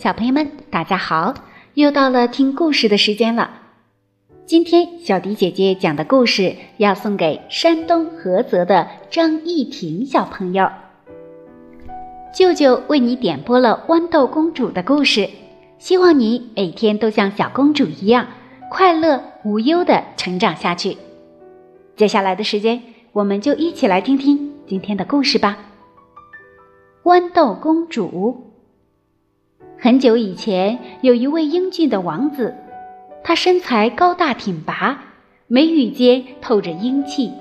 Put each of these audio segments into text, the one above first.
小朋友们，大家好！又到了听故事的时间了。今天小迪姐姐讲的故事要送给山东菏泽的张艺婷小朋友。舅舅为你点播了豌豆公主的故事，希望你每天都像小公主一样快乐无忧的成长下去。接下来的时间，我们就一起来听听今天的故事吧。豌豆公主。很久以前，有一位英俊的王子，他身材高大挺拔，眉宇间透着英气，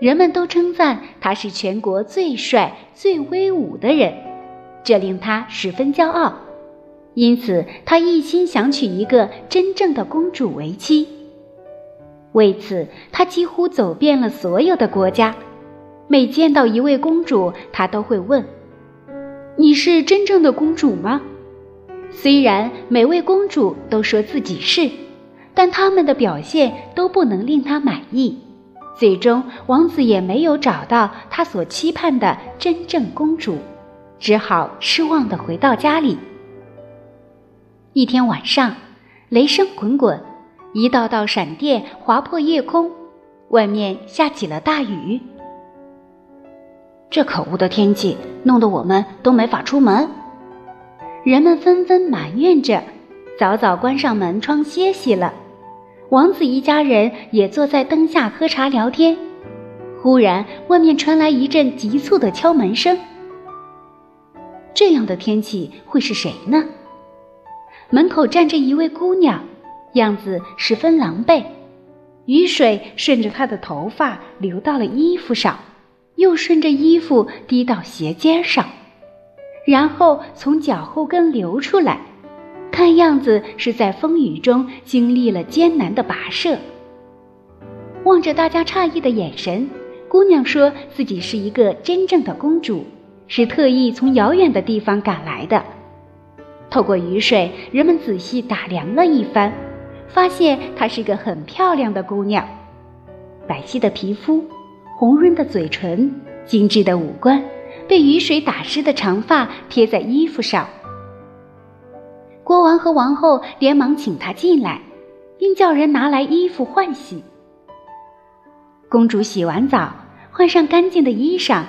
人们都称赞他是全国最帅、最威武的人，这令他十分骄傲。因此，他一心想娶一个真正的公主为妻。为此，他几乎走遍了所有的国家，每见到一位公主，他都会问：“你是真正的公主吗？”虽然每位公主都说自己是，但他们的表现都不能令他满意。最终，王子也没有找到他所期盼的真正公主，只好失望地回到家里。一天晚上，雷声滚滚，一道道闪电划破夜空，外面下起了大雨。这可恶的天气弄得我们都没法出门。人们纷纷埋怨着，早早关上门窗歇息了。王子一家人也坐在灯下喝茶聊天。忽然，外面传来一阵急促的敲门声。这样的天气会是谁呢？门口站着一位姑娘，样子十分狼狈。雨水顺着她的头发流到了衣服上，又顺着衣服滴到鞋尖上。然后从脚后跟流出来，看样子是在风雨中经历了艰难的跋涉。望着大家诧异的眼神，姑娘说自己是一个真正的公主，是特意从遥远的地方赶来的。透过雨水，人们仔细打量了一番，发现她是个很漂亮的姑娘，白皙的皮肤，红润的嘴唇，精致的五官。被雨水打湿的长发贴在衣服上。国王和王后连忙请她进来，并叫人拿来衣服换洗。公主洗完澡，换上干净的衣裳，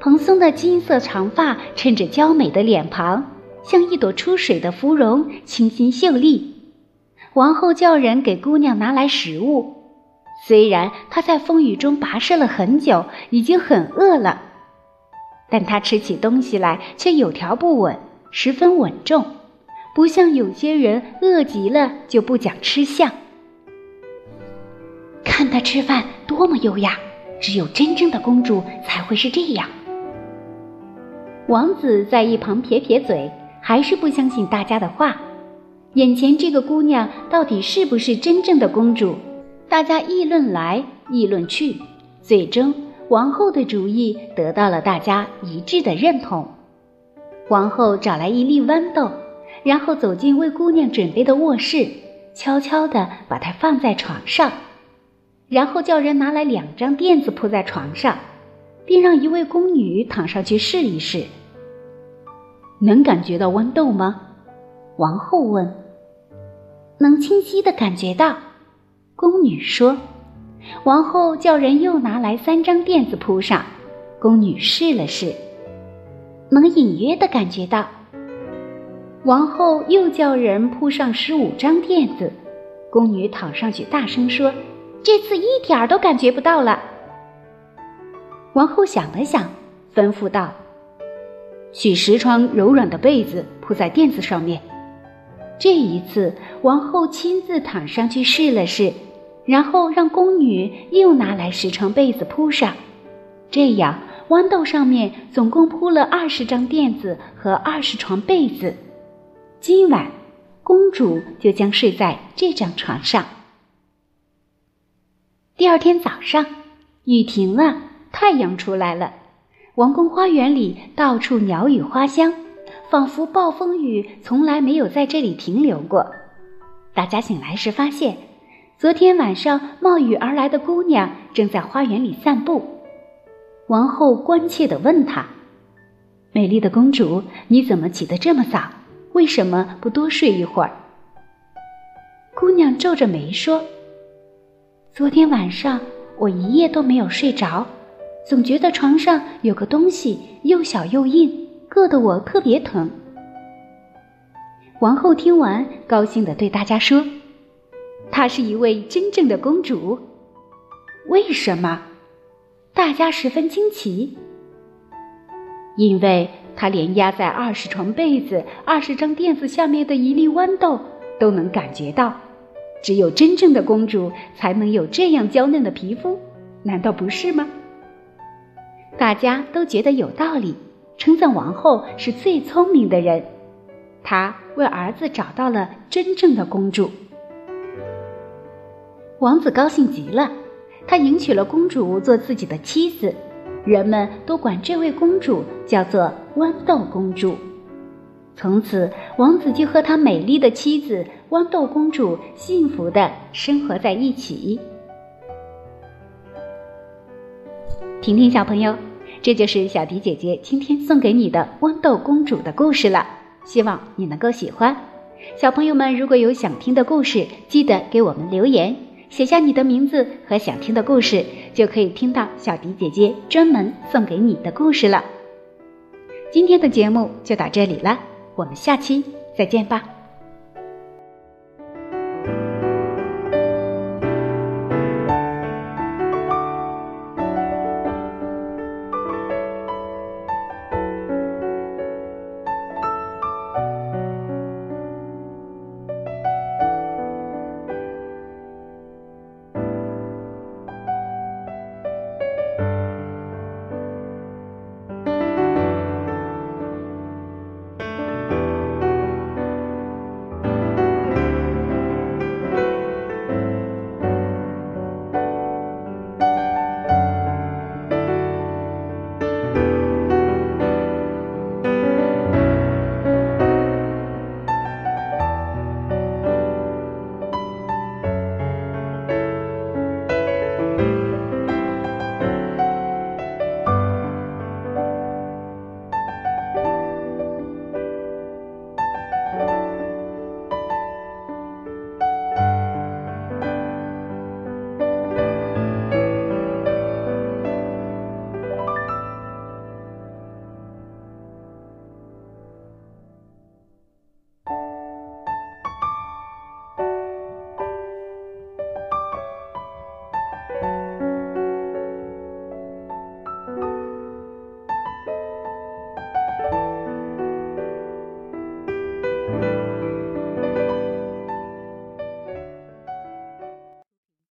蓬松的金色长发衬着娇美的脸庞，像一朵出水的芙蓉，清新秀丽。王后叫人给姑娘拿来食物，虽然她在风雨中跋涉了很久，已经很饿了。但他吃起东西来却有条不紊，十分稳重，不像有些人饿极了就不讲吃相。看他吃饭多么优雅，只有真正的公主才会是这样。王子在一旁撇撇嘴，还是不相信大家的话。眼前这个姑娘到底是不是真正的公主？大家议论来议论去，最终。王后的主意得到了大家一致的认同。王后找来一粒豌豆，然后走进为姑娘准备的卧室，悄悄地把它放在床上，然后叫人拿来两张垫子铺在床上，并让一位宫女躺上去试一试。能感觉到豌豆吗？王后问。能清晰地感觉到，宫女说。王后叫人又拿来三张垫子铺上，宫女试了试，能隐约的感觉到。王后又叫人铺上十五张垫子，宫女躺上去，大声说：“这次一点儿都感觉不到了。”王后想了想，吩咐道：“取十床柔软的被子铺在垫子上面。”这一次，王后亲自躺上去试了试。然后让宫女又拿来十床被子铺上，这样豌豆上面总共铺了二十张垫子和二十床被子。今晚，公主就将睡在这张床上。第二天早上，雨停了，太阳出来了，王宫花园里到处鸟语花香，仿佛暴风雨从来没有在这里停留过。大家醒来时发现。昨天晚上冒雨而来的姑娘正在花园里散步，王后关切地问她：“美丽的公主，你怎么起得这么早？为什么不多睡一会儿？姑娘皱着眉说：“昨天晚上我一夜都没有睡着，总觉得床上有个东西又小又硬，硌得我特别疼。”王后听完，高兴地对大家说：“她是一位真正的公主。”为什么？大家十分惊奇。因为她连压在二十床被子、二十张垫子下面的一粒豌豆都能感觉到。只有真正的公主才能有这样娇嫩的皮肤，难道不是吗？大家都觉得有道理，称赞王后是最聪明的人。她为儿子找到了真正的公主。王子高兴极了，他迎娶了公主做自己的妻子，人们都管这位公主叫做豌豆公主。从此，王子就和他美丽的妻子豌豆公主幸福的生活在一起。婷婷小朋友，这就是小迪姐姐今天送给你的豌豆公主的故事了，希望你能够喜欢。小朋友们，如果有想听的故事，记得给我们留言，写下你的名字和想听的故事，就可以听到小迪姐姐专门送给你的故事了。今天的节目就到这里了。我们下期再见吧。